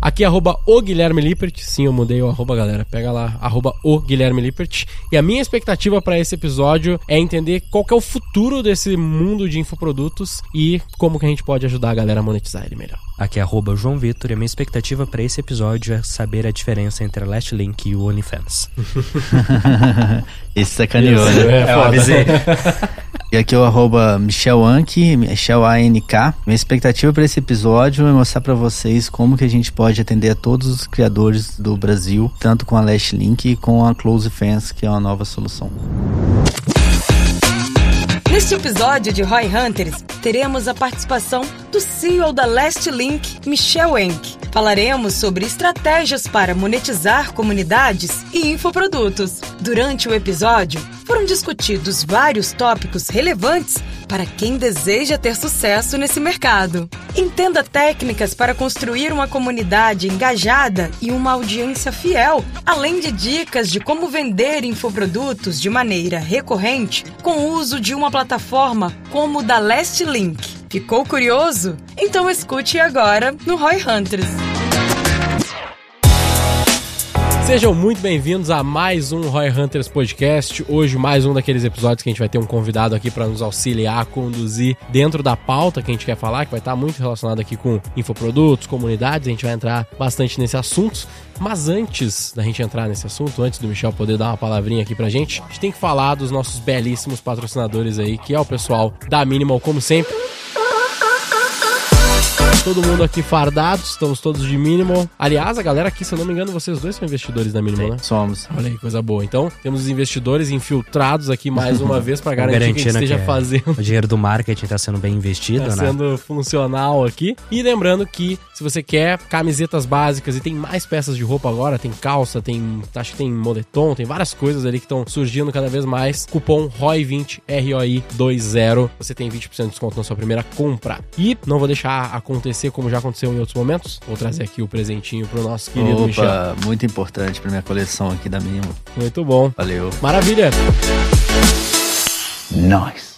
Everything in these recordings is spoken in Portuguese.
Aqui é arroba o Guilherme Lippert. Sim, eu mudei o arroba, galera. Pega lá, arroba o Guilherme Lippert. E a minha expectativa para esse episódio é entender qual é o futuro desse mundo de infoprodutos e como que a gente pode ajudar a galera a monetizar ele melhor. Aqui é arroba João Vitor e a minha expectativa para esse episódio é saber a diferença entre a Last Link e o OnlyFans. Esse sacaneou, né? é foda. avisei. E aqui é o arroba Michel Anki, Michel A-N-K. Minha expectativa para esse episódio é mostrar para vocês como que a gente pode atender a todos os criadores do Brasil, tanto com a Last Link e com a Close Fans, que é uma nova solução. Neste episódio de Roy Hunters, teremos a participação do CEO da Last Link, Michel Enck. Falaremos sobre estratégias para monetizar comunidades e infoprodutos. Durante o episódio, foram discutidos vários tópicos relevantes para quem deseja ter sucesso nesse mercado. Entenda técnicas para construir uma comunidade engajada e uma audiência fiel, além de dicas de como vender infoprodutos de maneira recorrente com o uso de uma plataforma como o da Last Link. Ficou curioso? Então escute agora no Roy Hunters. Sejam muito bem-vindos a mais um Roy Hunters Podcast. Hoje, mais um daqueles episódios que a gente vai ter um convidado aqui para nos auxiliar a conduzir dentro da pauta que a gente quer falar, que vai estar muito relacionado aqui com infoprodutos, comunidades. A gente vai entrar bastante nesse assunto. Mas antes da gente entrar nesse assunto, antes do Michel poder dar uma palavrinha aqui pra gente, a gente tem que falar dos nossos belíssimos patrocinadores aí, que é o pessoal da Minimal, como sempre. Todo mundo aqui fardado, estamos todos de Minimal. Aliás, a galera aqui, se eu não me engano, vocês dois são investidores da Minimal, né? Somos. Olha aí, coisa boa. Então, temos os investidores infiltrados aqui mais uma vez para garantir que a gente esteja é- fazendo O dinheiro do marketing está sendo bem investido, Tá né? sendo funcional aqui. E lembrando que se você quer camisetas básicas e tem mais peças de roupa agora, tem calça, tem. Acho que tem moletom, tem várias coisas ali que estão surgindo cada vez mais. Cupom ROI20, ROI20. Você tem 20% de desconto na sua primeira compra. E não vou deixar acontecer como já aconteceu em outros momentos. Vou trazer aqui o presentinho pro nosso querido Michel. Opa, muito importante para minha coleção aqui da Minimal. Muito bom. Valeu. Maravilha. Nice.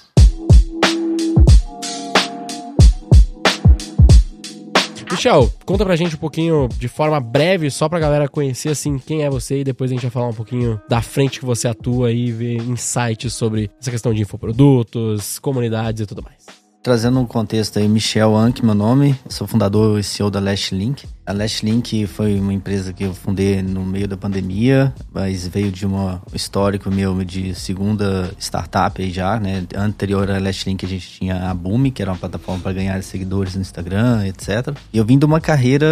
Michel, conta pra gente um pouquinho de forma breve, só pra galera conhecer assim quem é você e depois a gente vai falar um pouquinho da frente que você atua e ver insights sobre essa questão de infoprodutos, comunidades e tudo mais. Trazendo um contexto aí, Michel Anki, meu nome, sou fundador e CEO da Last Link. A Last Link foi uma empresa que eu fundei no meio da pandemia, mas veio de um histórico meu de segunda startup aí já, né? Anterior à Last Link a gente tinha a Boom, que era uma plataforma para ganhar seguidores no Instagram, etc. E eu vim de uma carreira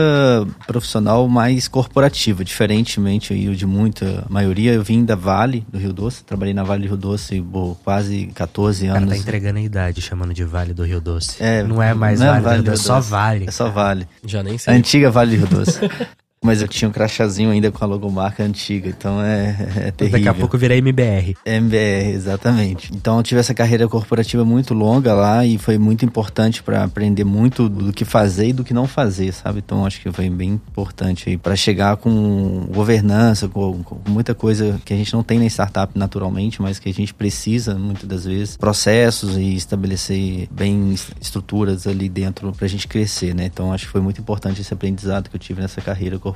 profissional mais corporativa, diferentemente aí de muita maioria. Eu vim da Vale, do Rio Doce, trabalhei na Vale do Rio Doce por quase 14 O cara anos. tá entregando a idade, chamando de Vale do Rio Doce. É, não é mais não é Vale, do Vale Rio do Doce, é só. Vale. É só Vale. Já nem A sei. antiga Vale do Rio Doce. Mas eu tinha um crachazinho ainda com a logomarca antiga, então é, é terrível. Daqui a pouco vira MBR. MBR, exatamente. Então eu tive essa carreira corporativa muito longa lá e foi muito importante para aprender muito do que fazer e do que não fazer, sabe? Então acho que foi bem importante aí para chegar com governança, com, com muita coisa que a gente não tem na startup naturalmente, mas que a gente precisa muitas das vezes, processos e estabelecer bem est- estruturas ali dentro pra gente crescer, né? Então acho que foi muito importante esse aprendizado que eu tive nessa carreira corporativa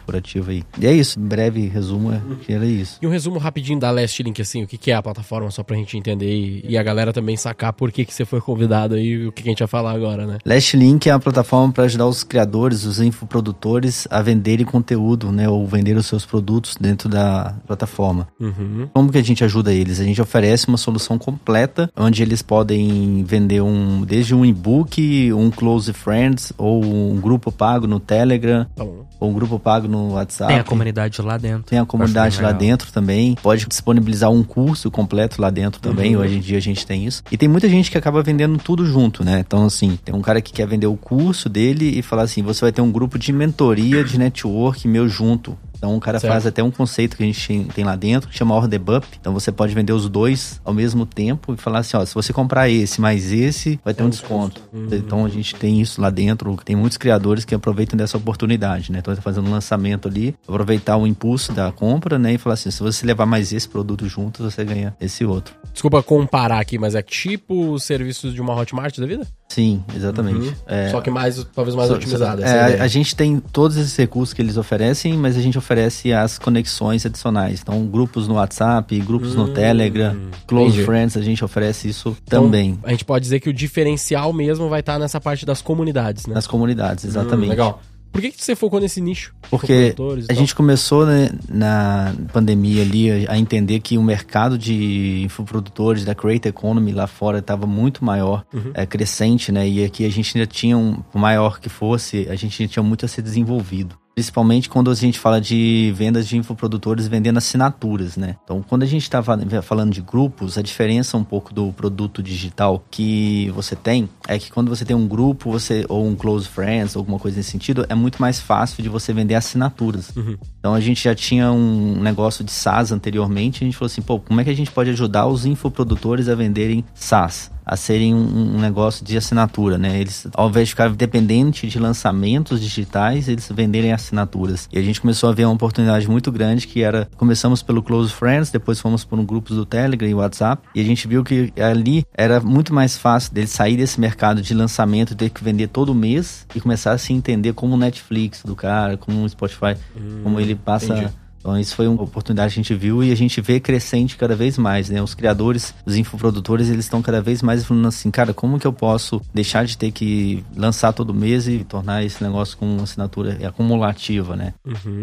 aí. E é isso, breve resumo, é que era isso. E um resumo rapidinho da Last Link, assim, o que que é a plataforma, só pra gente entender e, e a galera também sacar por que, que você foi convidado aí o que, que a gente vai falar agora, né? Last Link é uma plataforma para ajudar os criadores, os infoprodutores a venderem conteúdo, né, ou vender os seus produtos dentro da plataforma. Uhum. Como que a gente ajuda eles? A gente oferece uma solução completa onde eles podem vender um desde um e-book, um close friends ou um grupo pago no Telegram Tá ou um grupo pago no WhatsApp. Tem a comunidade lá dentro. Tem a comunidade lá legal. dentro também. Pode disponibilizar um curso completo lá dentro também. Uhum. Hoje em dia a gente tem isso. E tem muita gente que acaba vendendo tudo junto, né? Então, assim, tem um cara que quer vender o curso dele e falar assim: você vai ter um grupo de mentoria de network meu junto. Então o cara Certo. faz até um conceito que a gente tem lá dentro que chama order bump. Então você pode vender os dois ao mesmo tempo e falar assim, ó, se você comprar esse mais esse, vai ter um desconto. Então a gente tem isso lá dentro. Tem muitos criadores que aproveitam dessa oportunidade, né? Então tá fazendo um lançamento ali, aproveitar o impulso da compra, né? E falar assim, se você levar mais esse produto junto, você ganha esse outro. Desculpa comparar aqui, mas é tipo os serviços de uma Hotmart da vida? Sim, exatamente. É, Só que mais, talvez mais Só- otimizado. é, essa é a a, gente tem todos esses recursos que eles oferecem, mas a gente oferece as conexões adicionais. Então, grupos no WhatsApp, grupos no Telegram, Close Hum, entendi. Friends, a gente oferece isso Então, também A gente pode dizer que o diferencial mesmo vai estar nessa parte das comunidades, né? nas comunidades, exatamente. Hum, legal. Por que, que você focou nesse nicho? Porque a tal? gente começou né, na pandemia ali a- entender que o mercado de infoprodutores da Creator Economy lá fora estava muito maior, Uhum. é, crescente, né? E aqui a gente ainda tinha, um, por maior que fosse, a gente ainda tinha muito a ser desenvolvido. Principalmente quando a gente fala de vendas de infoprodutores vendendo assinaturas, né? Então, quando a gente está falando de grupos, a diferença um pouco do produto digital que você tem é que quando você tem um grupo, você ou um close friends, alguma coisa nesse sentido, é muito mais fácil de você vender assinaturas. Então a gente já tinha um negócio de SaaS anteriormente, a gente falou assim, pô, como é que a gente pode ajudar os infoprodutores a venderem SaaS? A serem um, um negócio de assinatura, né? Eles, ao invés de ficar dependente de lançamentos digitais, eles venderem assinaturas. E a gente começou a ver uma oportunidade muito grande que era, começamos pelo Close Friends, depois fomos por um grupos do Telegram e WhatsApp, e a gente viu que ali era muito mais fácil deles sair desse mercado de lançamento, ter que vender todo mês e começar a se entender como o Netflix do cara, como o Spotify, como ele passa. entendi. Então, isso foi uma oportunidade que a gente viu e a gente vê crescente cada vez mais, né? Os criadores, os infoprodutores, eles estão cada vez mais falando assim, cara, como que eu posso deixar de ter que lançar todo mês e tornar esse negócio com uma assinatura acumulativa, né?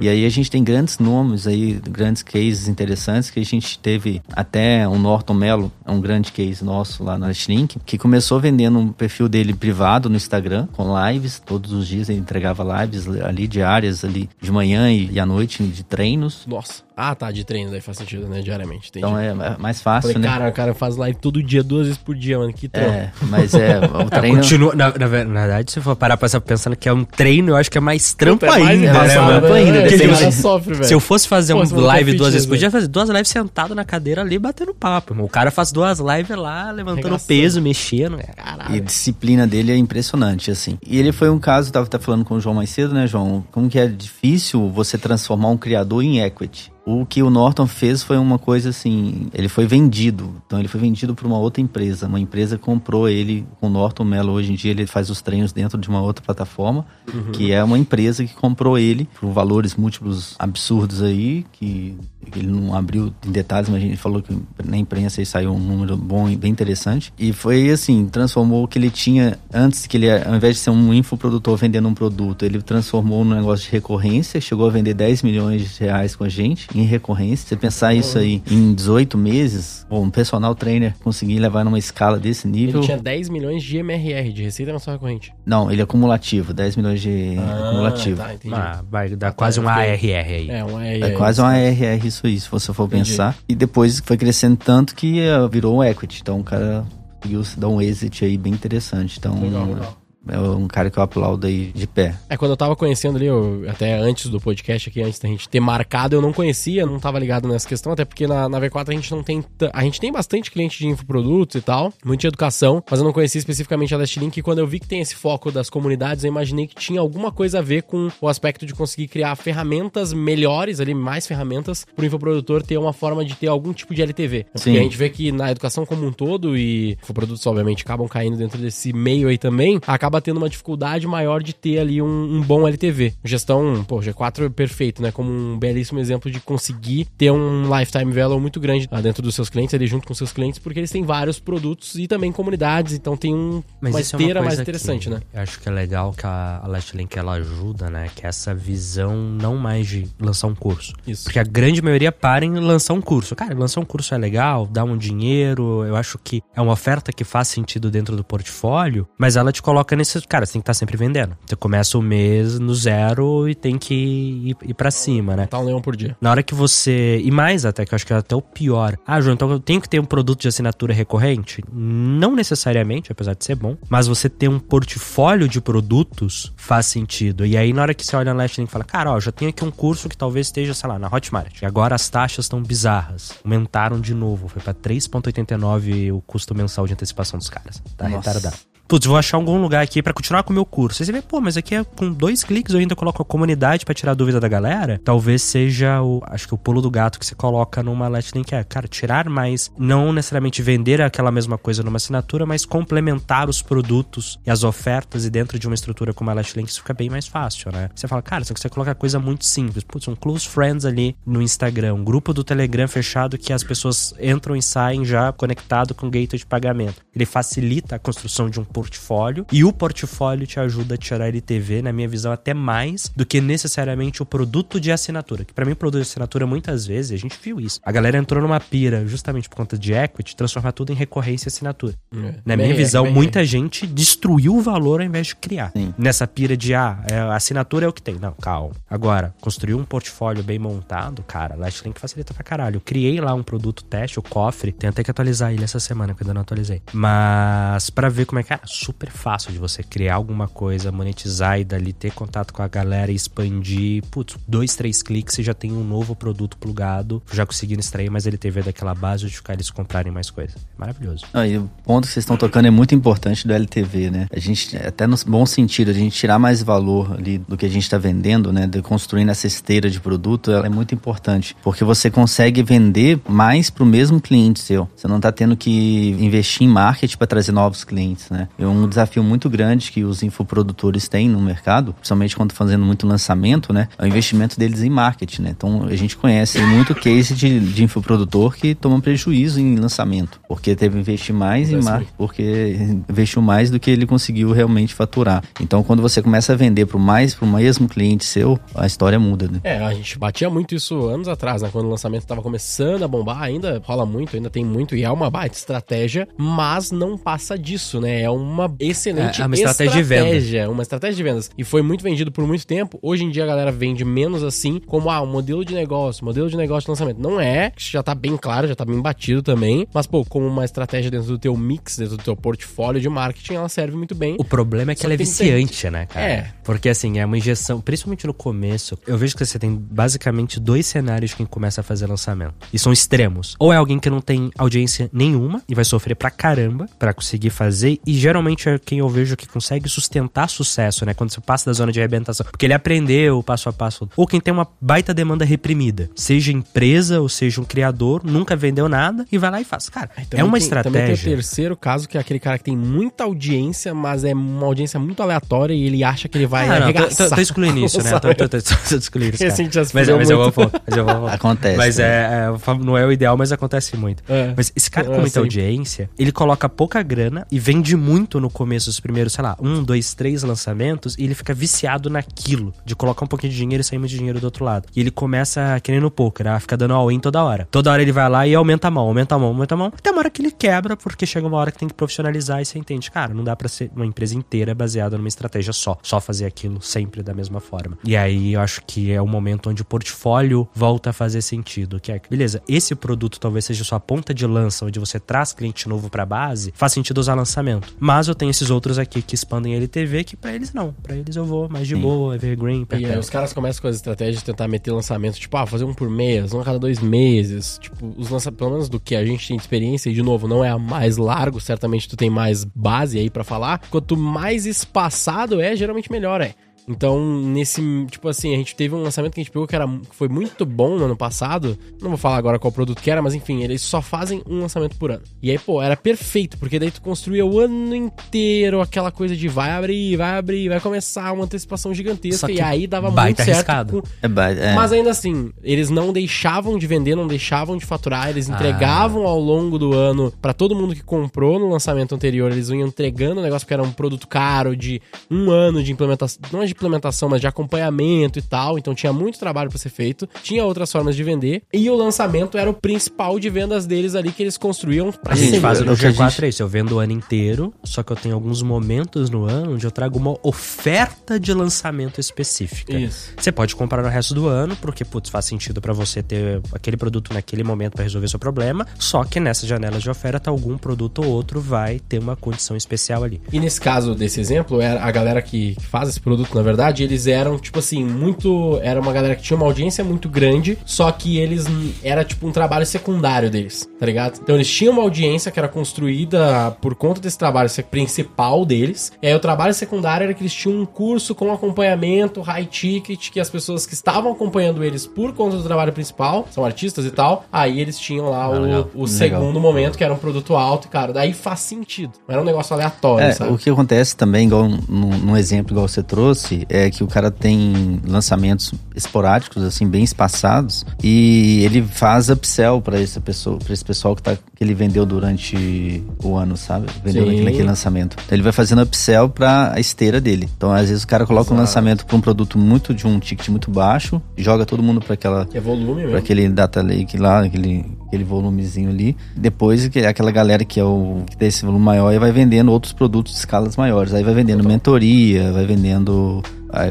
E aí a gente tem grandes nomes aí, grandes cases interessantes que a gente teve até o Norton Mello, é um grande case nosso lá na Nestlink, que começou vendendo um perfil dele privado no Instagram, com lives, todos os dias ele entregava lives ali diárias ali de manhã e, e à noite de treinos. Nossa. Ah, tá, de treino, daí faz sentido, né? Diariamente. Entendi. Então é é mais fácil, Falei, né? cara, o cara faz live todo dia, duas vezes por dia, mano. Que trampo. É, mas é, o Ah, treino. continua, na, na ver- na verdade, se for parar pra pensar pensando que é um treino, eu acho que é mais trampo Puta, é mais ainda, né, mano? trampo ainda, É, depende- sofre, velho. Se eu fosse fazer Pô, maluco é live duas vezes por dia, fazer duas lives sentado na cadeira ali batendo papo. irmão. O cara faz duas lives lá, levantando peso, mexendo. é. Caralho. E a disciplina dele é impressionante, assim. E ele foi um caso, tava, tava falando com o João mais cedo, né, João? Como que é difícil você transformar um criador em equity. O que o Norton fez foi uma coisa assim, ele foi vendido. Então ele foi vendido para uma outra empresa. Uma empresa comprou ele, o Norton Mello hoje em dia ele faz os treinos dentro de uma outra plataforma, que é uma empresa que comprou ele por valores múltiplos absurdos aí, que ele não abriu em detalhes, mas a gente falou que na imprensa aí saiu um número bom e bem interessante. E foi assim, transformou o que ele tinha antes, que ele, ao invés de ser um infoprodutor vendendo um produto, ele transformou num negócio de recorrência, chegou a vender 10 milhões de reais com a gente em recorrência. Você pensar isso aí em 18 meses, bom, um personal trainer conseguir levar numa escala desse nível. Ele tinha 10 milhões de MRR, de Receita Nacional Recorrente. Não, ele é acumulativo, 10 milhões de acumulativo. Tá, entendi. Ah, vai dar quase um ARR aí. É, um É quase um ARR isso aí, se você for Entendi. pensar. E depois foi crescendo tanto que eh, virou um equity. Então o cara conseguiu se dar um exit aí bem interessante. Então Legal, legal. É um cara que eu aplaudo aí de pé. É, quando eu tava conhecendo ali, eu- até antes do podcast aqui, antes da gente ter marcado, eu não conhecia, não tava ligado nessa questão, até porque na, na V4 a gente não tem. A gente tem bastante cliente de infoprodutos e tal, muita educação, mas eu não conhecia especificamente a Lastlink e quando eu vi que tem esse foco das comunidades, eu imaginei que tinha alguma coisa a ver com o aspecto de conseguir criar ferramentas melhores ali, mais ferramentas, pro infoprodutor ter uma forma de ter algum tipo de LTV. Porque Sim. a gente vê que na educação como um todo, e infoprodutos obviamente acabam caindo dentro desse meio aí também, acaba tendo uma dificuldade maior de ter ali um, um bom LTV. Gestão, pô, G4 é perfeito, né? Como um belíssimo exemplo de conseguir ter um lifetime value muito grande lá dentro dos seus clientes, ali junto com seus clientes, porque eles têm vários produtos e também comunidades, então tem um, Mas uma isso é uma esteira mais interessante, né? Eu acho que é legal que a, Lastlink ela ajuda, né? Que é essa visão não mais de lançar um curso. Isso. Porque a grande maioria para em lançar um curso. Cara, lançar um curso é legal, dá um dinheiro, eu acho que é uma oferta que faz sentido dentro do portfólio, mas ela te coloca Cara, você tem que estar sempre vendendo. Você começa o mês no zero e tem que ir, ir pra cima, né? Tá um leão por dia. Na hora que você. E mais até, que eu acho que é até o pior. Ah, João, então eu tenho que ter um produto de assinatura recorrente? Não necessariamente, apesar de ser bom. Mas você ter um portfólio de produtos faz sentido. E aí, na hora que você olha na Last Link e fala, cara, ó, já tenho aqui um curso que talvez esteja, sei lá, na Hotmart. E agora as taxas estão bizarras. Aumentaram de novo. Foi pra 3,89 o custo mensal de antecipação dos caras. Tá Nossa. retardado putz, vou achar algum lugar aqui para continuar com o meu curso. Aí você vê, pô, mas aqui é com dois cliques eu ainda coloco a comunidade para tirar a dúvida da galera. Talvez seja o, acho que o pulo do gato que você coloca numa Link é, cara, tirar mais, não necessariamente vender aquela mesma coisa numa assinatura, mas complementar os produtos e as ofertas e dentro de uma estrutura como a Link isso fica bem mais fácil, né? Você fala, cara, você consegue colocar coisa muito simples. Putz, um close friends ali no Instagram, um grupo do Telegram fechado que as pessoas entram e saem já conectado com o gateway de pagamento. Ele facilita a construção de um portfólio e o portfólio te ajuda a tirar LTV, na minha visão, até mais do que necessariamente o produto de assinatura. Que para mim, o produto de assinatura, muitas vezes, a gente viu isso. A galera entrou numa pira justamente por conta de equity, transformar tudo em recorrência e assinatura. É. Na minha visão, muita gente destruiu o valor ao invés de criar. Sim. Nessa pira de, ah, é, assinatura é o que tem. Não, calma. Agora, construir um portfólio bem montado, cara, Lastlink facilita pra caralho. Eu criei lá um produto teste, o cofre, tenho até que atualizar ele essa semana, que eu ainda não atualizei. Mas para ver como é que é, super fácil de você criar alguma coisa, monetizar e dali ter contato com a galera e expandir. Putz, dois, três cliques e já tem um novo produto plugado, já conseguindo extrair mais LTV daquela base de ficar eles comprarem mais coisa. Maravilhoso. Ah, e o ponto que vocês estão tocando é muito importante do LTV, né? A gente, até no bom sentido, a gente tirar mais valor ali do que a gente está vendendo, né? De construindo essa esteira de produto, ela é muito importante. Porque você consegue vender mais para o mesmo cliente seu. Você não está tendo que investir em marketing para trazer novos clientes, né? É um desafio muito grande que os infoprodutores têm no mercado, principalmente quando fazendo muito lançamento, né? É o investimento deles em marketing, né? Então a gente conhece muito case de, de infoprodutor que toma prejuízo em lançamento, porque teve que investir mais em marketing, porque investiu mais do que ele conseguiu realmente faturar. Então quando você começa a vender para mais para o mesmo cliente seu, a história muda, né? É, a gente batia muito isso anos atrás, né? Quando o lançamento estava começando a bombar, ainda rola muito, ainda tem muito e é uma baita estratégia, mas não passa disso, né? É uma excelente é, é uma estratégia, estratégia. Uma estratégia de vendas. E foi muito vendido por muito tempo. Hoje em dia a galera vende menos assim, como ah, modelo de negócio, modelo de negócio de lançamento. Não é, já tá bem claro, já tá bem batido também. Mas, pô, como uma estratégia dentro do teu mix, dentro do teu portfólio de marketing, ela serve muito bem. O problema é que ela é viciante, né, cara? É. Porque assim, é uma injeção, principalmente no começo, eu vejo que você tem basicamente dois cenários quem começa a fazer lançamento. E são extremos. Ou é alguém que não tem audiência nenhuma e vai sofrer pra caramba para conseguir fazer. E geralmente é quem eu vejo que consegue sustentar sucesso, né? Quando você passa da zona de arrebentação. Porque ele aprendeu passo a passo. Ou quem tem uma baita demanda reprimida. Seja empresa ou seja um criador, nunca vendeu nada e vai lá e faz. Cara, é uma tem, estratégia. Também tem o terceiro caso, que é aquele cara que tem muita audiência, mas é uma audiência muito aleatória e ele acha que ele vai ah, não, arregaçar. Tô, tô, tô excluindo isso, né? Tô, tô, tô, tô excluindo isso, mas, mas, eu vou, mas eu vou... Acontece. Mas né? é, é, não é o ideal, mas acontece muito. É. Mas esse cara com muita assim. audiência, ele coloca pouca grana e vende muito no começo dos primeiros, sei lá, um, dois, três lançamentos e ele fica viciado naquilo, de colocar um pouquinho de dinheiro e sair muito dinheiro do outro lado. E ele começa querendo poker, né? fica dando all-in toda hora. Toda hora ele vai lá e aumenta a mão, aumenta a mão, aumenta a mão, até uma hora que ele quebra, porque chega uma hora que tem que profissionalizar e você entende, cara, não dá para ser uma empresa inteira baseada numa estratégia só, só fazer aquilo sempre da mesma forma. E aí eu acho que é o momento onde o portfólio volta a fazer sentido, que é, beleza, esse produto talvez seja sua ponta de lança, onde você traz cliente novo para base, faz sentido usar lançamento. Mas eu tenho esses outros aqui que expandem LTV, que para eles não. Para eles eu vou mais de Sim. boa, evergreen, E aí, os caras começam com as estratégias de tentar meter lançamento, tipo, ah, fazer um por mês, um a cada dois meses. Tipo, os lançamentos, pelo menos do que a gente tem de experiência, e de novo, não é a mais largo, certamente tu tem mais base aí para falar. Quanto mais espaçado é, geralmente melhor é. Então, nesse, tipo assim, a gente teve um lançamento que a gente pegou que, era, que foi muito bom no ano passado. Não vou falar agora qual produto que era, mas enfim, eles só fazem um lançamento por ano. E aí, pô, era perfeito, porque daí tu construía o ano inteiro aquela coisa de vai abrir, vai abrir, vai começar uma antecipação gigantesca. E aí dava muito certo. Com... É baita, é. Mas ainda assim, eles não deixavam de vender, não deixavam de faturar, eles entregavam ah. ao longo do ano para todo mundo que comprou no lançamento anterior, eles iam entregando o negócio porque era um produto caro de um ano de implementação. Não é de suplementação, mas de acompanhamento e tal. Então tinha muito trabalho para ser feito. Tinha outras formas de vender. E o lançamento era o principal de vendas deles ali que eles construíam pra A gente faz no o que a G4 gente- é isso, eu vendo o ano inteiro, só que eu tenho alguns momentos no ano onde eu trago uma oferta de lançamento específica. Isso. Você pode comprar no resto do ano, porque, putz, faz sentido pra você ter aquele produto naquele momento pra resolver seu problema. Só que nessa janela de oferta, algum produto ou outro vai ter uma condição especial ali. E nesse caso desse exemplo, era a galera que que faz esse produto, na verdade, eles eram, tipo assim, muito. Era uma galera que tinha uma audiência muito grande, só que eles. Era tipo um trabalho secundário deles, tá ligado? Então eles tinham uma audiência que era construída por conta desse trabalho principal deles. E aí o trabalho secundário era que eles tinham um curso com acompanhamento, high ticket, que as pessoas que estavam acompanhando eles por conta do trabalho principal, são artistas e tal, aí eles tinham lá o, legal. o Legal. segundo momento, que era um produto alto, e, cara, daí faz sentido. Era um negócio aleatório, É, sabe? o que acontece também, igual num, num exemplo igual você trouxe, é que o cara tem lançamentos esporádicos, assim, bem espaçados, e ele faz upsell para essa pessoa, para esse pessoal que, tá, que ele vendeu durante o ano, sabe? Vendeu naquele, naquele lançamento. Então ele vai fazendo upsell para a esteira dele. Então, às vezes, o cara coloca um Exato. lançamento para um produto muito de um ticket muito baixo, joga todo mundo para aquela Que é volume para aquele data lake lá, aquele, aquele volumezinho ali. Depois que aquela galera que é o que tem esse volume maior aí vai vendendo outros produtos de escalas maiores. Aí vai vendendo mentoria, vai vendendo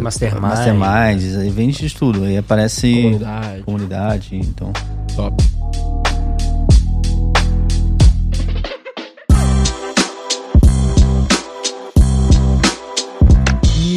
Mastermind. masterminds, aí vende de tudo. Aí aparece Comunidade. comunidade, então. Top.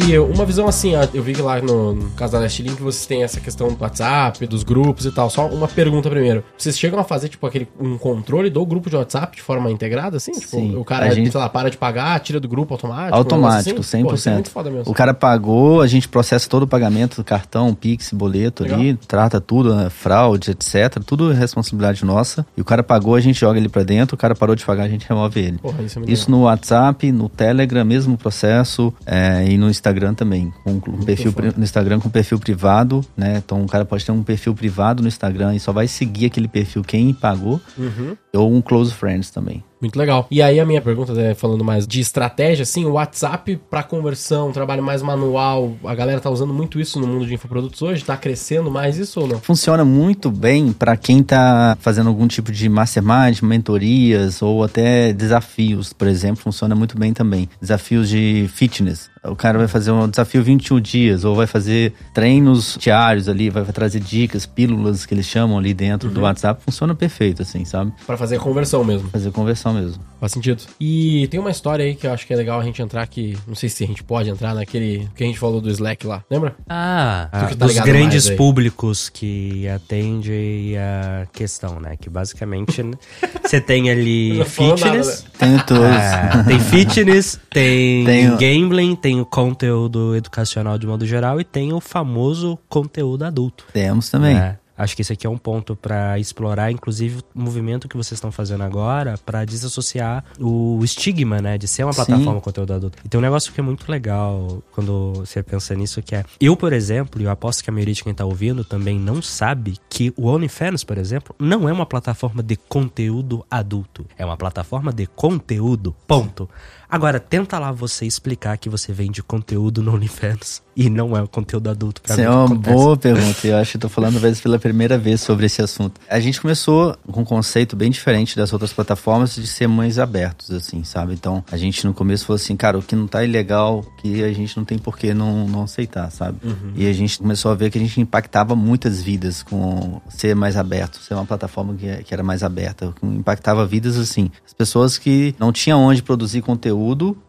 E uma visão assim, eu vi que lá no, no caso da Last Link vocês têm essa questão do WhatsApp, dos grupos e tal. Só uma pergunta primeiro. Vocês chegam a fazer, tipo, aquele um controle do grupo de WhatsApp de forma integrada, assim? Tipo, Sim. o cara, A gente- sei lá, para de pagar, tira do grupo automático? Automático, assim? Pô, isso é 100%. muito foda mesmo. O cara pagou, a gente processa todo o pagamento do cartão, Pix, boleto ali, Legal. trata tudo, né, fraude, etc. Tudo é responsabilidade nossa. E o cara pagou, a gente joga ele pra dentro, o cara parou de pagar, a gente remove ele. Porra, isso é Isso no WhatsApp, no Telegram, mesmo processo, é, e no Instagram também. Com, perfil, foda. no Instagram com perfil privado, né? Então o cara pode ter um perfil privado no Instagram e só vai seguir aquele perfil quem pagou, Uhum. ou um close friends também. Muito legal. E aí a minha pergunta, é, falando mais de estratégia, assim, o WhatsApp para conversão, um trabalho mais manual, a galera tá usando muito isso no mundo de infoprodutos hoje? Tá crescendo mais isso ou não? Funciona muito bem para quem tá fazendo algum tipo de mastermind, mentorias ou até desafios, por exemplo, funciona muito bem também. Desafios de fitness. O cara vai fazer um desafio 21 dias ou vai fazer treinos diários ali, vai trazer dicas, pílulas que eles chamam ali dentro do WhatsApp. Funciona perfeito assim, sabe? Para fazer conversão mesmo. Fazer conversão mesmo. Faz sentido. E tem uma história aí que eu acho que é legal a gente entrar que, não sei se a gente pode entrar naquele que a gente falou do Slack lá, lembra? Ah, que tá dos grandes públicos que atende a questão, né? Que basicamente né, você tem ali falou nada, fitness. Tenho todos. é, tem fitness, tem Tenho- gambling, tem o conteúdo educacional de modo geral e tem o famoso conteúdo adulto. Temos também. né? Acho que esse aqui é um ponto pra explorar, inclusive, o movimento que vocês estão fazendo agora pra desassociar o estigma, né, de ser uma Sim. plataforma de conteúdo adulto. E tem um negócio que é muito legal quando você pensa nisso, que é... Eu, por exemplo, e eu aposto que a maioria de quem tá ouvindo também não sabe que o OnlyFans, por exemplo, não é uma plataforma de conteúdo adulto. É uma plataforma de conteúdo, ponto. Agora, tenta lá você explicar que você vende conteúdo no OnlyFans e não é um conteúdo adulto pra Isso mim. é uma acontece. boa pergunta. Eu acho que eu tô falando vezes pela primeira vez sobre esse assunto. A gente começou com um conceito bem diferente das outras plataformas de ser mais abertos, assim, sabe? Então, a gente no começo falou assim, cara, o que não tá ilegal, que a gente não tem por que não, não aceitar, sabe? E a gente começou a ver que a gente impactava muitas vidas com ser mais aberto, ser uma plataforma que, que era mais aberta. Impactava vidas, assim. As pessoas que não tinham onde produzir conteúdo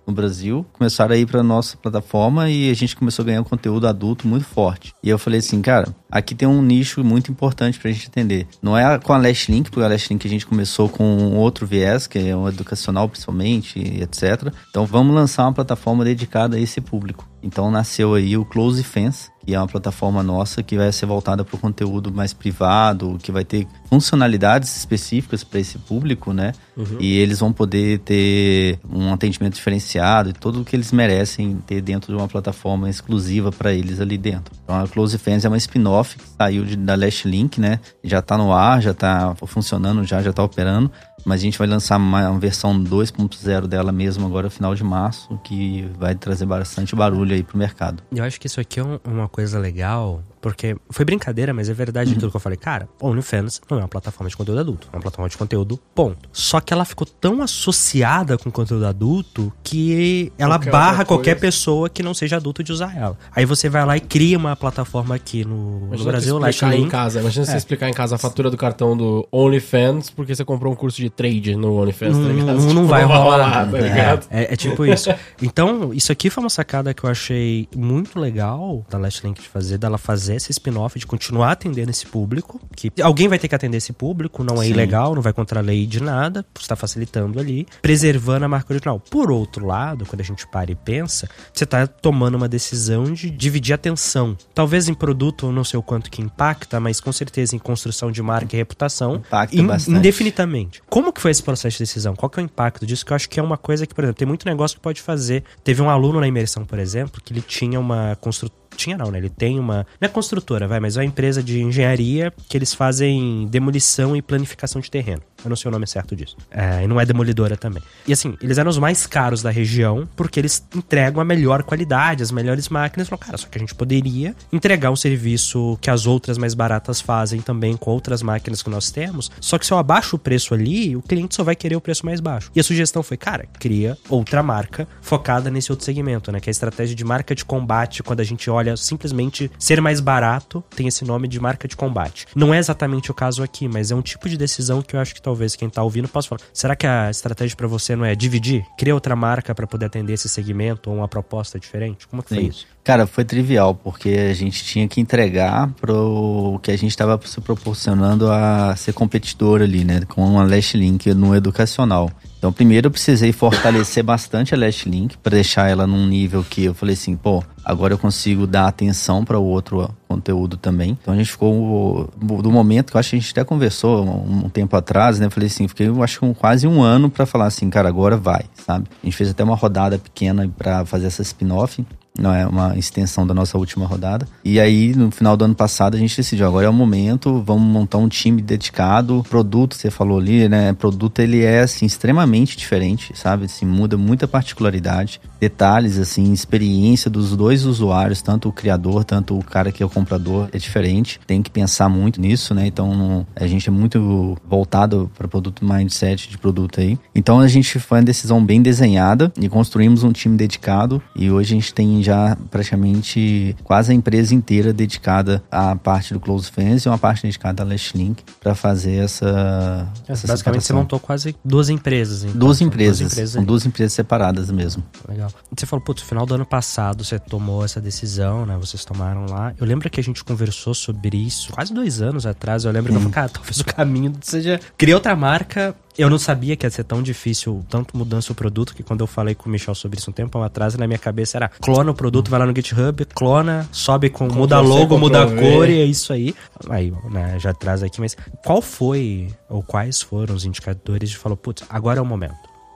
no Brasil começaram a ir para nossa plataforma e a gente começou a ganhar um conteúdo adulto muito forte. E eu falei assim, cara, aqui tem um nicho muito importante pra gente entender. Não é com a Last Link, porque a Last Link a gente começou com outro viés, que é um educacional principalmente, etc. Então vamos lançar uma plataforma dedicada a esse público. Então nasceu aí o Close Fence, que é uma plataforma nossa que vai ser voltada para o conteúdo mais privado, que vai ter funcionalidades específicas para esse público, né? E eles vão poder ter um atendimento diferenciado e tudo o que eles merecem ter dentro de uma plataforma exclusiva para eles ali dentro. Então a Close Fans é uma spin-off que saiu de, da Last Link, né? Já tá no ar, já tá funcionando, já já tá operando. Mas a gente vai lançar uma, versão 2.0 dela mesmo agora, final de março, que vai trazer bastante barulho aí pro mercado. Eu acho que isso aqui é um- uma coisa legal, porque foi brincadeira, mas é verdade aquilo que eu falei. Cara, OnlyFans não é uma plataforma de conteúdo adulto, é uma plataforma de conteúdo, ponto. Só que ela ficou tão associada com conteúdo adulto que ela Qualquer barra qualquer pessoa que não seja adulto de usar ela. Aí você vai lá e cria uma plataforma aqui no, no Brasil, explicar em casa. Imagina É. você explicar em casa a fatura do cartão do OnlyFans porque você comprou um curso de trade no OnlyFans, tá Não, ligado? não, Tipo, não vai rolar. tá É, ligado? é, é tipo isso. Então, isso aqui foi uma sacada que eu achei muito legal da Last Link de fazer, dela fazer esse spin-off, de continuar atendendo esse público. Que alguém vai ter que atender esse público, não é Sim. ilegal, não vai contra a lei de nada, está facilitando ali, preservando a marca original. Por outro lado, quando a gente para e pensa, você está tomando uma decisão de dividir a atenção. Talvez em produto, não sei o quanto que impacta, mas com certeza em construção de marca e reputação, Impacta in- bastante. indefinidamente. Como que foi esse processo de decisão? Qual que é o impacto disso? Que eu acho que é uma coisa que, por exemplo, tem muito negócio que pode fazer. Teve um aluno na imersão, por exemplo, que ele tinha uma construtora. Tinha não, né? Ele tem uma. Não é construtora, vai, mas é uma empresa de engenharia que eles fazem demolição e planificação de terreno. Eu não sei o nome certo disso. É, e não é demolidora também. E assim, eles eram os mais caros da região porque eles entregam a melhor qualidade, as melhores máquinas. Falaram, cara, só que a gente poderia entregar um serviço que as outras mais baratas fazem também com outras máquinas que nós temos. Só que se eu abaixo o preço ali, o cliente só vai querer o preço mais baixo. E a sugestão foi, cara, cria outra marca focada nesse outro segmento, né? Que é a estratégia de marca de combate, quando a gente olha simplesmente ser mais barato, tem esse nome de marca de combate. Não é exatamente o caso aqui, mas é um tipo de decisão que eu acho que talvez quem tá ouvindo possa falar. Será que a estratégia pra você não é dividir? Criar outra marca pra poder atender esse segmento ou uma proposta diferente? Como que foi Sim. isso? Cara, foi trivial, porque a gente tinha que entregar pro que a gente estava se proporcionando a ser competidor ali, né? Com a Last Link no educacional. Então, primeiro eu precisei fortalecer bastante a Last Link para deixar ela num nível que eu falei assim, pô, agora eu consigo dar atenção para o outro conteúdo também. Então a gente ficou do momento que eu acho que a gente até conversou um, tempo atrás, né? Eu falei assim, fiquei eu acho que quase um ano para falar assim, cara, agora vai, sabe? A gente fez até uma rodada pequena para fazer essa spin-off não é uma extensão da nossa última rodada. E aí, no final do ano passado, a gente decidiu, agora é o momento, vamos montar um time dedicado. Produto, você falou ali, né? Produto, ele é, assim, extremamente diferente, sabe? Assim, muda muita particularidade, detalhes, assim, experiência dos dois usuários, tanto o criador, tanto o cara que é o comprador, é diferente. Tem que pensar muito nisso, né? Então, a gente é muito voltado para produto mindset de produto aí. Então, a gente foi uma decisão bem desenhada e construímos um time dedicado e hoje a gente tem já praticamente quase a empresa inteira dedicada à parte do Close Friends e uma parte dedicada à Last Link para fazer essa, essa Basicamente, você separação. montou quase duas empresas. Então. Duas empresas, são aí. duas empresas separadas mesmo. Legal. Você falou, putz, no final do ano passado você tomou essa decisão, né? Vocês tomaram lá. Eu lembro que a gente conversou sobre isso quase dois anos atrás. Eu lembro que eu falei, cara, talvez o caminho seja criar outra marca. Eu não sabia que ia ser tão difícil, tanto mudança o produto, que quando eu falei com o Michel sobre isso um tempo atrás, na minha cabeça era clona o produto, vai lá no GitHub, clona, sobe com, muda logo, muda a cor e é isso aí. Aí, né, já traz aqui, mas qual foi, ou quais foram os indicadores de falou, putz, agora é o momento?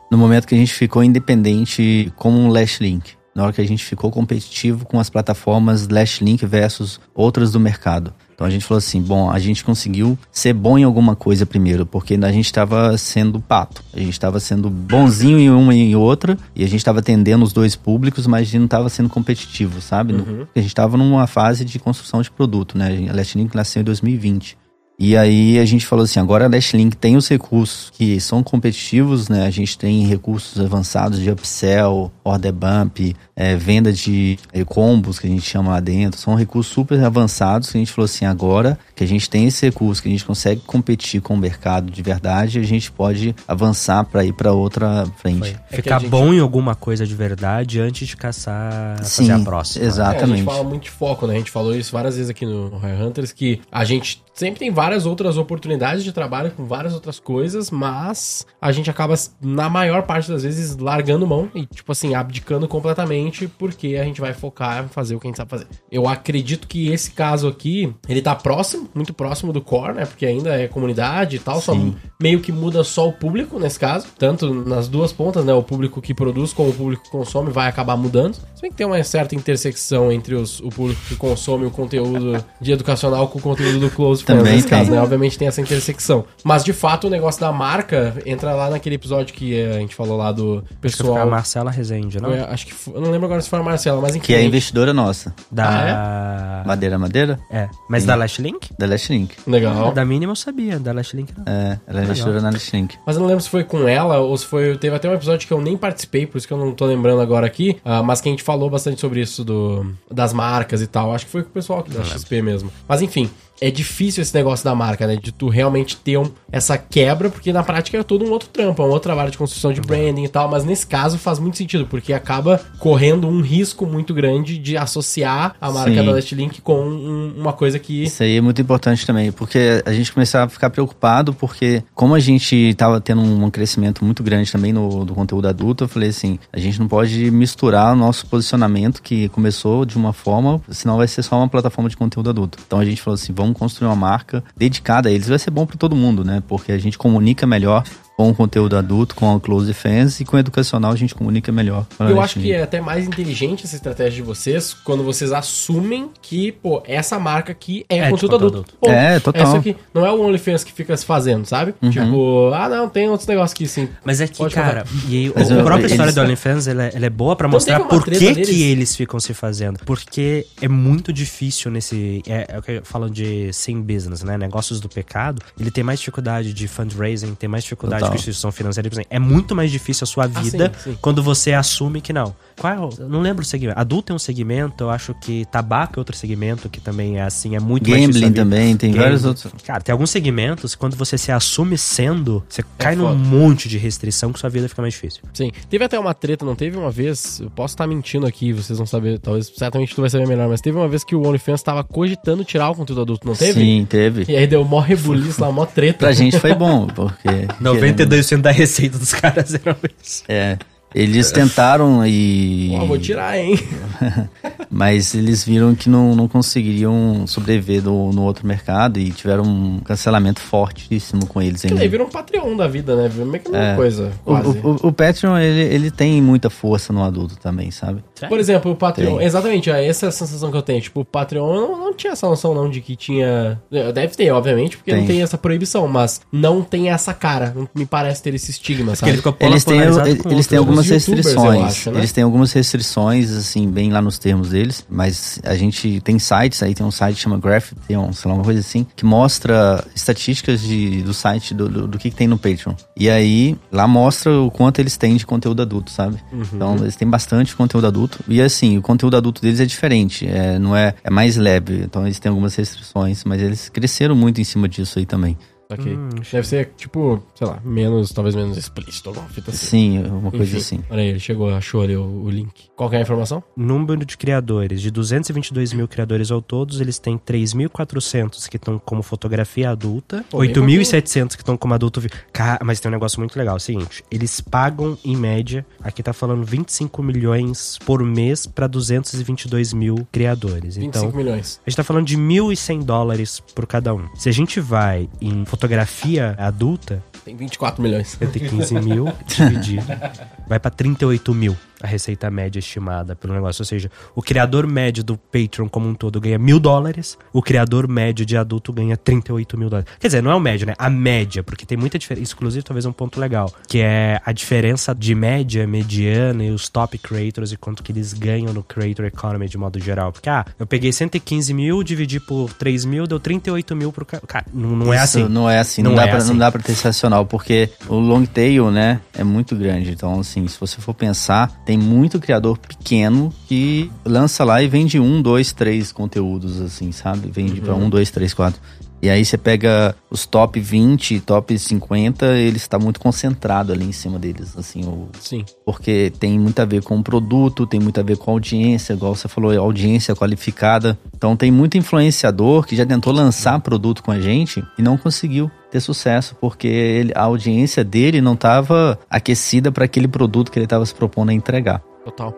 No momento que a gente ficou independente como um Last Link. Na hora que a gente ficou competitivo com as plataformas Last Link versus outras do mercado. Então a gente falou assim, bom, a gente conseguiu ser bom em alguma coisa primeiro, porque a gente estava sendo pato. A gente estava sendo bonzinho em uma e em outra, e a gente estava atendendo os dois públicos, mas a gente não estava sendo competitivo, sabe? No- A gente estava numa fase de construção de produto, né? A Last Link nasceu em 2020. E aí a gente falou assim, agora a Dashlink tem os recursos que são competitivos, né? A gente tem recursos avançados de upsell, order bump, é, venda de é, combos que a gente chama lá dentro. São recursos super avançados que a gente falou assim, agora que a gente tem esse recurso, que a gente consegue competir com o mercado de verdade, a gente pode avançar para ir para outra frente. que Ficar gente- bom em alguma coisa de verdade antes de caçar fazer Sim, a próxima. exato. É, a gente Exatamente. fala muito de foco, né? A gente falou isso várias vezes aqui no Roy Hunters, que a gente sempre tem várias outras oportunidades de trabalho com várias outras coisas, mas a gente acaba, na maior parte das vezes, largando mão e, tipo assim, abdicando completamente porque a gente vai focar em fazer o que a gente sabe fazer. Eu acredito que esse caso aqui, ele tá próximo, muito próximo do core, né? Porque ainda é comunidade e tal, só Sim. meio que muda só o público nesse caso, tanto nas duas pontas, né? O público que produz como o público que consome vai acabar mudando. Se bem que tem uma certa intersecção entre os, o público que consome o conteúdo de educacional com o conteúdo do Close Também Friends nesse tem, caso, né? Obviamente tem essa intersecção. Mas, de fato, o negócio da marca entra lá naquele episódio que eh, a gente falou lá do Acho que foi a pessoal... Marcela Rezende, não? Foi, acho que foi- eu não lembro agora se foi a Marcela, mas enfim. Que é investidora nossa. Da. Madeira Madeira? é. Mas da Last Link? Da Last Link. Legal. Da mínima eu sabia, da Last Link não. É, ela é investidora na Last Link. Mas eu não lembro se foi com ela ou se foi. Teve até um episódio que eu nem participei, por isso que eu não tô lembrando agora aqui. ah, mas que a gente falou bastante sobre isso do, das marcas e tal. Acho que foi com o pessoal aqui da XP mesmo. Mas enfim. É difícil esse negócio da marca, né? De tu realmente ter um- essa quebra, porque na prática é todo um outro trampo, é um outro trabalho de construção de branding e tal. Mas nesse caso faz muito sentido, porque acaba correndo um risco muito grande de associar a marca Sim. da Nestlink com um- uma coisa que. Isso aí é muito importante também, porque a gente começava a ficar preocupado, porque como a gente estava tendo um crescimento muito grande também no do conteúdo adulto, eu falei assim, a gente não pode misturar o nosso posicionamento, que começou de uma forma, senão vai ser só uma plataforma de conteúdo adulto. Então a gente falou assim, vamos construir uma marca dedicada a eles, vai ser bom para todo mundo, né? Porque a gente comunica melhor com o conteúdo adulto, com a Close Fans, e com o educacional a gente comunica melhor. Eu acho que é até mais inteligente essa estratégia de vocês quando vocês assumem que, pô, essa marca aqui é, É conteúdo conteúdo adulto. Pô, É, total. Essa aqui não é o OnlyFans que fica se fazendo, sabe? Tipo, ah, não, tem outros negócios aqui sim. Mas é que, Pode cara, e aí, Mas a própria história do OnlyFans, ela, é- ela é boa pra Então mostrar por que, que eles ficam se fazendo. Porque é muito difícil nesse... É, é o que eu falo de sim business, né? Negócios do pecado. Ele tem mais dificuldade de fundraising, tem mais dificuldade instituição financeira. Por exemplo, É muito mais difícil a sua vida sim, sim. quando você assume que não. Qual é não lembro o segmento. Adulto é um segmento, eu acho que tabaco é outro segmento que também é assim, é muito Gambling também, tem Gambling. vários outros. Cara, tem alguns segmentos, quando você se assume sendo, você cai num foda. monte de restrição que sua vida fica mais difícil. Sim. Teve até uma treta, não teve uma vez, eu posso estar mentindo aqui, vocês vão saber, talvez, certamente tu vai saber melhor, mas teve uma vez que o OnlyFans tava cogitando tirar o conteúdo adulto, não teve? Sim, teve. E aí deu mó rebuliço lá, mó treta. Pra gente foi bom, porque. 92% da receita dos caras eram isso. É. Eles tentaram e. Pô, vou tirar, hein? Mas eles viram que não, não conseguiriam sobreviver no, no outro mercado e tiveram um cancelamento fortíssimo com eles Que ainda. daí vira um Patreon da vida, né? Meio que a mesma É. coisa, O, quase. o, o Patreon, ele, ele tem muita força no adulto também, sabe? Por exemplo, o Patreon. Tem. Exatamente, é essa é a sensação que eu tenho. Tipo, o Patreon eu não, não tinha essa noção, não, de que tinha. Deve ter, obviamente, porque não Tem. tem essa proibição, mas não tem essa cara. Não me parece ter esse estigma, Porque sabe? ele Eles têm, eles, têm outros. algumas restrições. acho, né? Eles têm algumas restrições, assim, bem lá nos termos deles. Mas a gente tem sites aí, tem um site que chama Graphitheon, sei lá, uma coisa assim, que mostra estatísticas de, do site, do, do, do que, que tem no Patreon. E aí, lá mostra o quanto eles têm de conteúdo adulto, sabe? Uhum. Então, eles têm bastante conteúdo adulto. E assim, o conteúdo adulto deles é diferente. É, não é, é mais leve. Então, eles têm algumas restrições, mas eles cresceram muito em cima disso aí também. Ok. Hum, Deve ser, tipo, sei lá, menos, talvez menos explícito, alguma fita assim. Sim, uma coisa Enfim, assim. Olha aí, ele chegou, achou ali o, o link. Qual que é a informação? Número de criadores, de 222 mil criadores ao todos, eles têm 3.400 que estão como fotografia adulta, Pô, bem 8.700 que estão como adulto. vi- Ca- Mas tem um negócio muito legal, é o seguinte, eles pagam em média, aqui tá falando 25 milhões por mês para 222 mil criadores. 25 Então, milhões. a gente tá falando de 1.100 dólares por cada um. Se a gente vai em fotografia adulta, Tem 24 milhões. 115 mil dividido, vai pra 38 mil a receita média estimada pelo negócio. Ou seja, o criador médio do Patreon como um todo ganha mil dólares, o criador médio de adulto ganha 38 mil dólares. Quer dizer, não é o médio, né? A média, porque tem muita diferença. Isso, inclusive, talvez é um ponto legal, que é a diferença de média, mediana e os top creators e quanto que eles ganham no creator economy de modo geral. Porque, ah, eu peguei 115 mil, dividi por 3 mil, deu 38 mil pro cara. Cara, não, não é assim. Não é assim, não, Não dá é pra, assim. não dá pra ter sensacional, porque o long tail, né, é muito grande. Então, assim, se você for pensar, tem muito criador pequeno que lança lá e vende um, dois, três conteúdos, assim, sabe? Vende pra um, dois, três, quatro. E aí você pega os top 20, top 50, ele está muito concentrado ali em cima deles, assim, o, Sim. porque tem muito a ver com o produto, tem muito a ver com a audiência, igual você falou, audiência qualificada. Então tem muito influenciador que já tentou lançar produto com a gente e não conseguiu ter sucesso, porque ele- a audiência dele não estava aquecida para aquele produto que ele estava se propondo a entregar. Total.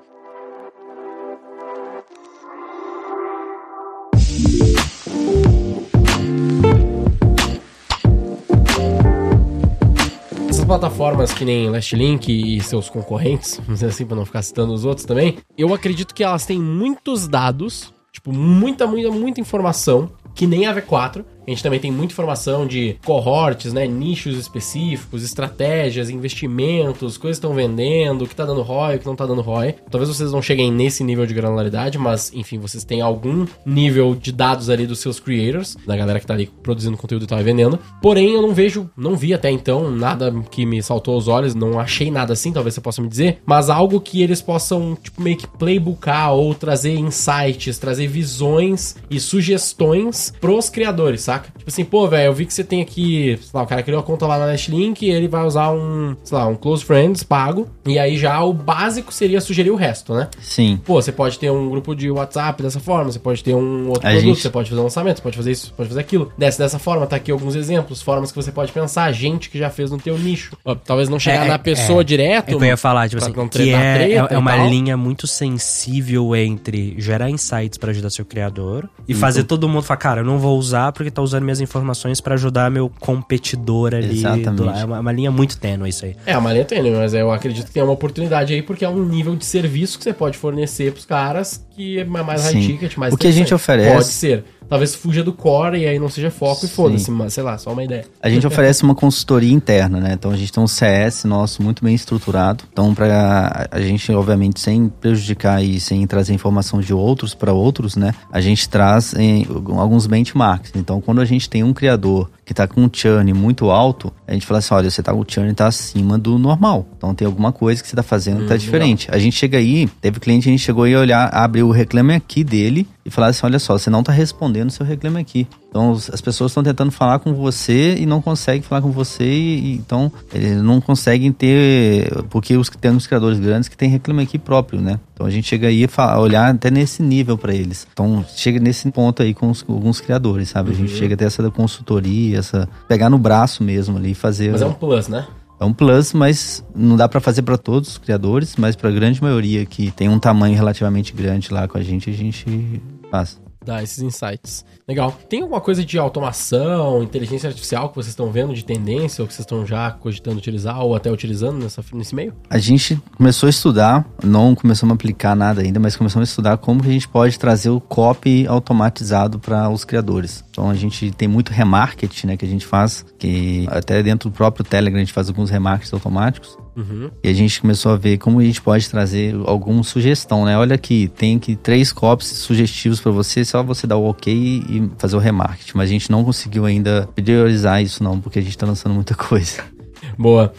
Essas plataformas que nem Last e seus concorrentes, vamos dizer assim, pra não ficar citando os outros também, eu acredito que elas têm muitos dados, tipo, muita, muita, muita informação, que nem a V4, A gente também tem muita informação de cohorts, né? Nichos específicos, estratégias, investimentos, coisas que estão vendendo, o que tá dando ROI, o que não tá dando ROI. Talvez vocês não cheguem nesse nível de granularidade, mas enfim, vocês têm algum nível de dados ali dos seus creators, da galera que tá ali produzindo conteúdo e e vendendo. Porém, eu não vejo, não vi até então nada que me saltou aos olhos, não achei nada assim, talvez você possa me dizer, mas algo que eles possam, tipo, meio que playbookar ou trazer insights, trazer visões e sugestões pros criadores, saca? Tipo assim, pô, velho, eu vi que você tem aqui, sei lá, o cara criou a conta lá na Nestlink e ele vai usar um, sei lá, um Close Friends pago, e aí já o básico seria sugerir o resto, né? Sim. Pô, você pode ter um grupo de WhatsApp dessa forma, você pode ter um outro A produto, gente- você pode fazer um lançamento, você pode fazer isso, pode fazer aquilo. Dessa, dessa forma, tá aqui alguns exemplos, formas que você pode pensar, gente que já fez no teu nicho. Talvez não chegar É, na é, pessoa é. direto. É que eu ia falar, tipo assim, que é, treta é, é uma tal. linha muito sensível entre gerar insights pra ajudar seu criador e fazer todo mundo falar, cara, eu não vou usar porque tá usando minhas informações pra ajudar meu competidor ali. Exatamente. do- é uma, uma linha muito tênue isso aí. É, uma linha tênue, mas eu acredito que tem uma oportunidade aí, porque é um nível de serviço que você pode fornecer pros caras que é mais high Sim. ticket, mais O que a gente oferece- Pode ser. Talvez fuja do core e aí não seja foco e Sim. foda-se, mas sei lá, só uma ideia. A gente oferece uma consultoria interna, né? Então a gente tem um CS nosso muito bem estruturado. Então, para a gente, obviamente, sem prejudicar e sem trazer informação de outros para outros, né? A gente traz em, alguns benchmarks. Então, quando a gente tem um criador que está com um churn muito alto, a gente fala assim: olha, você tá, o churn está acima do normal. Então tem alguma coisa que você está fazendo que tá diferente. A gente chega aí, teve cliente, a gente chegou aí a olhar, abre o reclame aqui dele e falar assim: olha só, você não está respondendo o seu reclame aqui. Então os- as pessoas estão tentando falar com você e não conseguem falar com você, e, então eles não conseguem ter. Porque os, tem uns criadores grandes que tem reclame aqui próprio, né? Então a gente chega aí a fa- olhar até nesse nível para eles. Então chega nesse ponto aí com os- alguns criadores, sabe? A gente chega até essa consultoria, essa. pegar no braço mesmo ali e fazer. Mas é um plus, né? É um plus, mas não dá pra fazer pra todos os criadores, mas pra grande maioria que tem um tamanho relativamente grande lá com a gente, a gente faz. Dá esses insights. Legal. Tem alguma coisa de automação, inteligência artificial que vocês estão vendo de tendência ou que vocês estão já cogitando utilizar ou até utilizando nessa, nesse meio? A gente começou a estudar, não começamos a aplicar nada ainda, mas começamos a estudar como que a gente pode trazer o copy automatizado para os criadores. Então a gente tem muito remarketing, né, que a gente faz, que até dentro do próprio Telegram a gente faz alguns remarkets automáticos. Uhum. E a gente começou a ver como a gente pode trazer alguma sugestão, né? Olha aqui, tem aqui três copies sugestivos para você, só você dar o ok e fazer o remarketing. Mas a gente não conseguiu ainda priorizar isso não, porque a gente tá lançando muita coisa. Boa.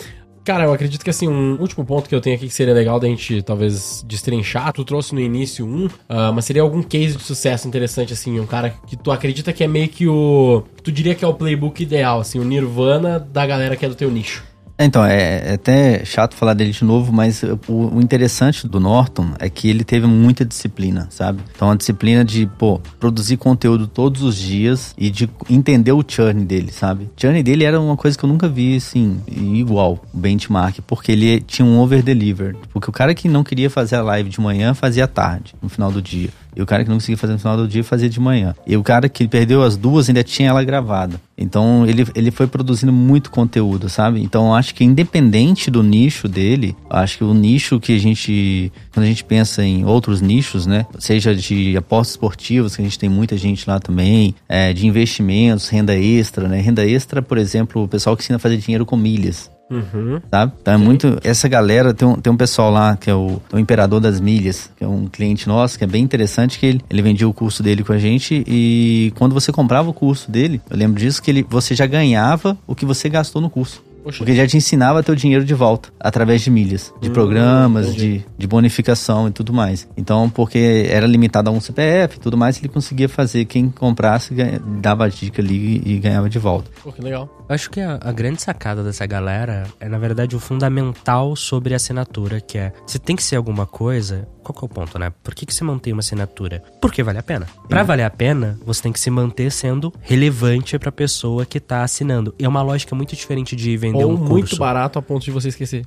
Cara, eu acredito que assim, um último ponto que eu tenho aqui que seria legal da gente talvez destrinchar, tu trouxe no início um, ah, mas seria algum case de sucesso interessante, assim, um cara que tu acredita que é meio que o. Tu diria que é o playbook ideal, assim, o Nirvana da galera que é do teu nicho. Então, é, é até chato falar dele de novo, mas o, interessante do Norton é que ele teve muita disciplina, sabe? Então, a disciplina de, pô, produzir conteúdo todos os dias e de entender o churn dele, sabe? O churn dele era uma coisa que eu nunca vi, assim, igual, benchmark, porque ele tinha um over-deliver. Porque o cara que não queria fazer a live de manhã, fazia tarde, no final do dia. E o cara que não conseguia fazer no final do dia, fazia de manhã. E o cara que perdeu as duas ainda tinha ela gravada. Então ele, ele foi produzindo muito conteúdo, sabe? Então acho que independente do nicho dele, acho que o nicho que a gente. Quando a gente pensa em outros nichos, né? Seja de apostas esportivas, que a gente tem muita gente lá também, é, de investimentos, renda extra, né? Renda extra, por exemplo, o pessoal que ensina a fazer dinheiro com milhas Uhum. sabe? Então é muito. Essa galera, tem um, tem um pessoal lá que é o, o Imperador das Milhas, que é um cliente nosso, que é bem interessante, que ele, ele vendia o curso dele com a gente e quando você comprava o curso dele, eu lembro disso, que ele, você já ganhava o que você gastou no curso. Poxa. Porque ele já te ensinava a ter o dinheiro de volta, através de milhas, de Hum, programas, entendi. de, de bonificação e tudo mais. Então, porque era limitado a um CPF e tudo mais, ele conseguia fazer. Quem comprasse, ganha- dava a dica ali e ganhava de volta. Pô, que legal. Eu acho que a, a grande sacada dessa galera é, na verdade, o fundamental sobre a assinatura, que é, se tem que ser alguma coisa, qual que é o ponto, né? Por que, que você mantém uma assinatura? Porque vale a pena. Pra valer a pena, você tem que se manter sendo relevante pra pessoa que tá assinando. E é uma lógica muito diferente de vender Ou um curso. muito barato a ponto de você esquecer.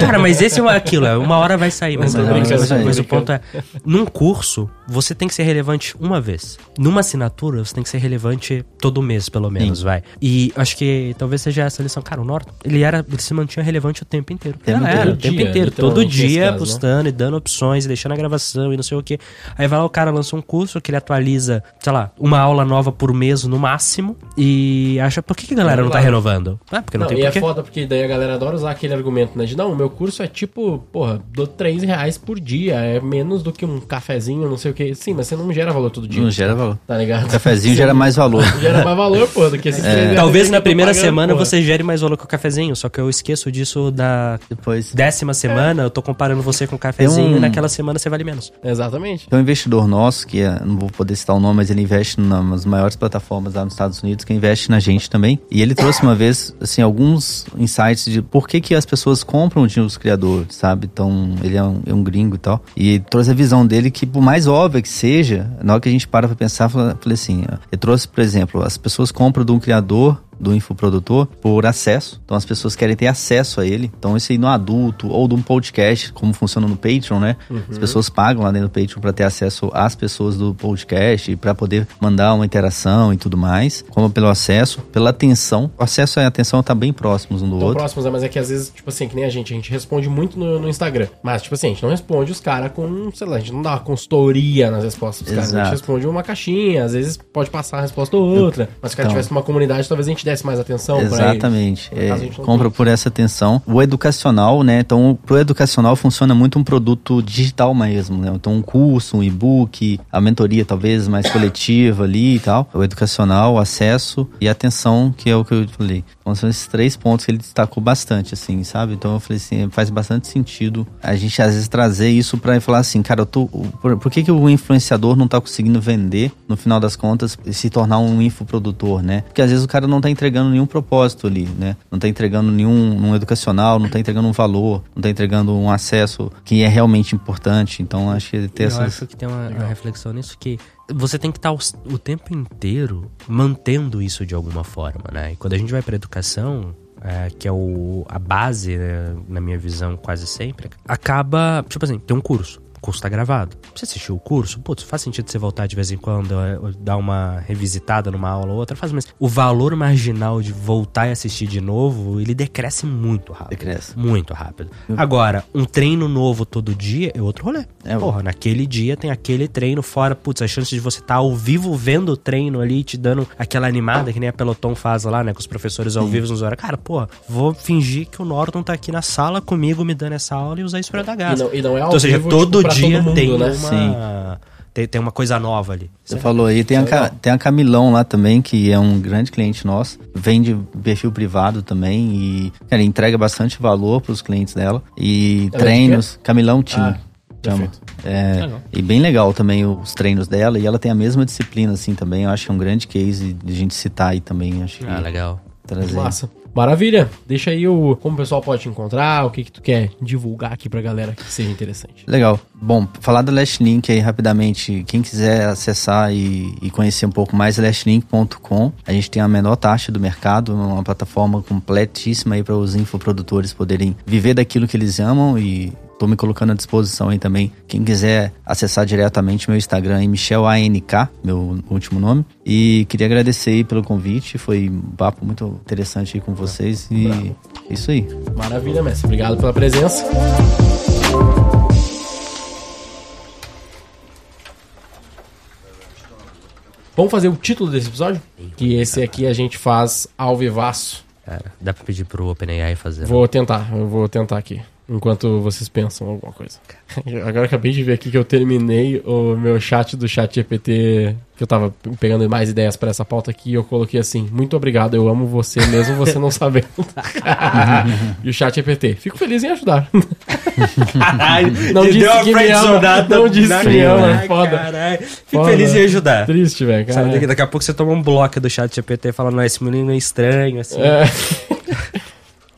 Cara, mas esse é aquilo, é, uma hora vai sair, mas, mas- o ponto é, num curso, você tem que ser relevante uma vez. Numa assinatura, você tem que ser relevante todo mês, pelo menos, vai. E acho que talvez seja essa a lição. Cara, o Norton, ele era, ele se mantinha relevante o tempo inteiro. Tempo Era, inteiro. o tempo Dia, inteiro. Todo literalmente, nesse dia caso, né? postando e dando opções e deixando a gravação e não sei o que. Aí vai lá, o cara lança um curso que ele atualiza, sei lá, uma aula nova por mês no máximo e acha, por que, que a galera não tá Claro. renovando? Ah, porque não, Não, tem e é porquê. foda porque daí a galera adora usar aquele argumento, né? De não, o meu curso é tipo, porra, dou 3 reais por dia, é menos do que um cafezinho, não sei o que. Sim, mas você não gera valor todo dia. Não gera valor. Tá ligado? O cafezinho gera mais valor. Gera mais valor, pô, do que esses reais Talvez que na primeira pagando, semana porra. você gere mais valor que o cafezinho, só que eu esqueço disso na Depois. décima semana, eu tô comparando você com o cafezinho um- e naquela semana você vale menos. Exatamente. Tem um investidor nosso, que é, não vou poder citar o nome, mas ele investe nas maiores plataformas lá nos Estados Unidos, que investe na gente também. E ele trouxe uma vez, assim, alguns insights de por que, que as pessoas compram de os criadores, sabe? Então, ele é um, é um gringo e tal. E trouxe a visão dele que, por mais que seja, na hora que a gente para pra pensar, falei assim, ele trouxe, por exemplo, as pessoas compram de um criador do infoprodutor por acesso. Então as pessoas querem ter acesso a ele. Então isso aí no adulto ou de um podcast, como funciona no Patreon, né? As pessoas pagam lá dentro do Patreon para ter acesso às pessoas do podcast e para poder mandar uma interação e tudo mais, como pelo acesso, pela atenção. O acesso e a atenção tá bem próximos um do Tão outro. próximos, né? mas é que às vezes, tipo assim, que nem a gente, a gente responde muito no, no Instagram. Mas, tipo assim, a gente não responde os caras com, sei lá, a gente não dá uma consultoria nas respostas dos caras. A gente responde uma caixinha, às vezes pode passar a resposta ou outra. Mas se o cara Então. tivesse uma comunidade, talvez a gente desse mais atenção. Exatamente. É, compra por essa atenção. O educacional, né? Então, pro educacional funciona muito um produto digital mesmo, né? Então, um curso, um e-book, a mentoria talvez mais coletiva ali e tal. O educacional, o acesso e a atenção, que é o que eu falei. Então, são esses três pontos que ele destacou bastante, assim, sabe? Então, eu falei assim, faz bastante sentido a gente às vezes trazer isso pra falar assim, cara, eu tô, por, por que, que o influenciador não tá conseguindo vender, no final das contas, e se tornar um infoprodutor, né? Porque às vezes o cara não tá entregando nenhum propósito ali, né? Não tá entregando nenhum um educacional, não tá entregando um valor, não tá entregando um acesso que é realmente importante. Então, acho que ter Eu essas... acho que tem uma, uma reflexão nisso que você tem que estar o, o tempo inteiro mantendo isso de alguma forma, né? E quando a gente vai para educação, é, que é o, a base, né, na minha visão, quase sempre, acaba, tipo assim, tem um curso. O curso tá gravado. Você assistiu o curso? Putz, faz sentido você voltar de vez em quando, é, dar uma revisitada numa aula ou outra, faz, mas o valor marginal de voltar e assistir de novo, ele decresce muito rápido. Decresce. Muito rápido. Agora, um treino novo todo dia é outro rolê. É, Porra, naquele dia tem aquele treino fora, putz, a chance de você estar ao vivo vendo o treino ali, te dando aquela animada que nem a Peloton faz lá, né, com os professores ao vivo nos horários. Cara, porra, vou fingir que o Norton tá aqui na sala comigo me dando essa aula e usar isso pra dar gás. E não- e não é ao então, ou seja, vivo, todo pra dia todo mundo, tem né? uma... Sim. Tem, tem uma coisa nova ali. Você falou aí, tem a, é Ca- tem a Camilão lá também, que é um grande cliente nosso, vende perfil privado também e cara, entrega bastante valor pros clientes dela. E Ela é treinos, Camilão Team. Ah, chama. É, e bem legal também os treinos dela, e ela tem a mesma disciplina assim também. Eu acho que é um grande case de a gente citar aí também. Acho que Ah, legal. trazer. Massa. Maravilha. Deixa aí o como o pessoal pode te encontrar, o que que tu quer divulgar aqui pra galera que seja interessante. Legal. Bom, falar da Last Link aí rapidamente. Quem quiser acessar e, e conhecer um pouco mais, lastlink.com. A gente tem a menor taxa do mercado, uma plataforma completíssima aí para os infoprodutores poderem viver daquilo que eles amam e Tô me colocando à disposição aí também. Quem quiser acessar diretamente meu Instagram é Michel ANK, meu último nome. E queria agradecer aí pelo convite. Foi um papo muito interessante aí com vocês. E Bravo. é isso aí. Maravilha, mestre. Obrigado pela presença. Vamos fazer o título desse episódio? Que esse aqui a gente faz ao vivaço. Cara, dá pra pedir pro OpenAI fazer. né? Vou tentar, eu vou tentar aqui. Enquanto vocês pensam alguma coisa. Agora eu acabei de ver aqui que eu terminei o meu chat do chat GPT, que eu tava pegando mais ideias pra essa pauta aqui, e eu coloquei assim, muito obrigado, eu amo você, mesmo você não sabendo. e o chat GPT, fico feliz em ajudar. Caralho, Não te disse deu que me ama, friendzonada não disse que me ama, cara, foda. caralho. Fico Foda. feliz em ajudar. Triste, velho, cara. Sabe, daqui, daqui a pouco você toma um bloco do chat GPT falando, não, esse menino é estranho, assim. É.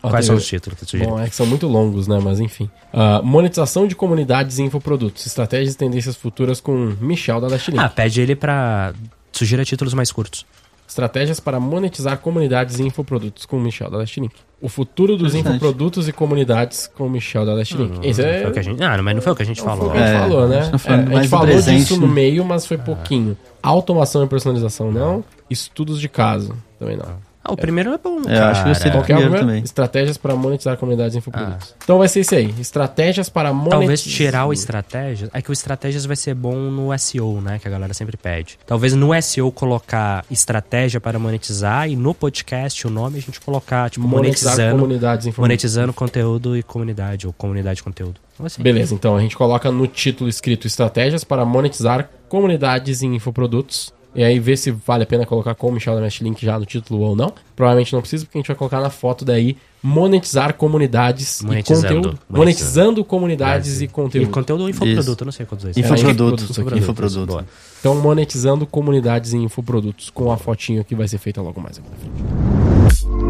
Quais são os títulos que sugeriu? Bom, é que são muito longos, né? Mas enfim. Ah, monetização de comunidades e infoprodutos. Estratégias e tendências futuras com Michel da Dashlink. Ah, pede ele pra... Sugira títulos mais curtos. Estratégias para monetizar comunidades e infoprodutos com Michel da Last Link. O futuro dos infoprodutos e comunidades com o Michel da Last Link. Esse é, Foi o que a gente... Ah, mas não foi o que a gente foi o falou. que a gente É, falou, a né? gente tá falando É, a gente falou presente, disso no né? meio, mas foi pouquinho. Automação e personalização não. Estudos de caso também não. Ah, o primeiro é bom, Eu cara. acho que eu sei do Qual que é o primeiro também. Estratégias para monetizar comunidades e infoprodutos. Então vai ser isso aí. Estratégias para monetizar. Talvez tirar o estratégias. É que o estratégias vai ser bom no SEO, né? Que a galera sempre pede. Talvez no SEO colocar estratégia para monetizar e no podcast o nome a gente colocar, tipo, monetizar monetizando, comunidades e infoprodutos. monetizando conteúdo e comunidade, ou comunidade e conteúdo. Então, assim, Beleza, então a gente coloca no título escrito estratégias para monetizar comunidades e infoprodutos. E aí vê se vale a pena colocar com o Michel da Mesh Link já no título ou não. Provavelmente não precisa, porque a gente vai colocar na foto daí monetizar comunidades Monetizando. e conteúdo. Monetizando. Monetizando comunidades e E conteúdo. conteúdo ou infoproduto, não sei quantos dois. Infoproduto, É, isso aqui, infoproduto. Boa. Então monetizando comunidades e infoprodutos com a fotinho que vai ser feita logo mais aqui na frente.